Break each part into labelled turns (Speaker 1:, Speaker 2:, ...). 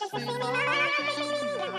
Speaker 1: Bye-bye.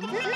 Speaker 1: Mama!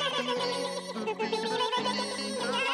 Speaker 1: Yeah.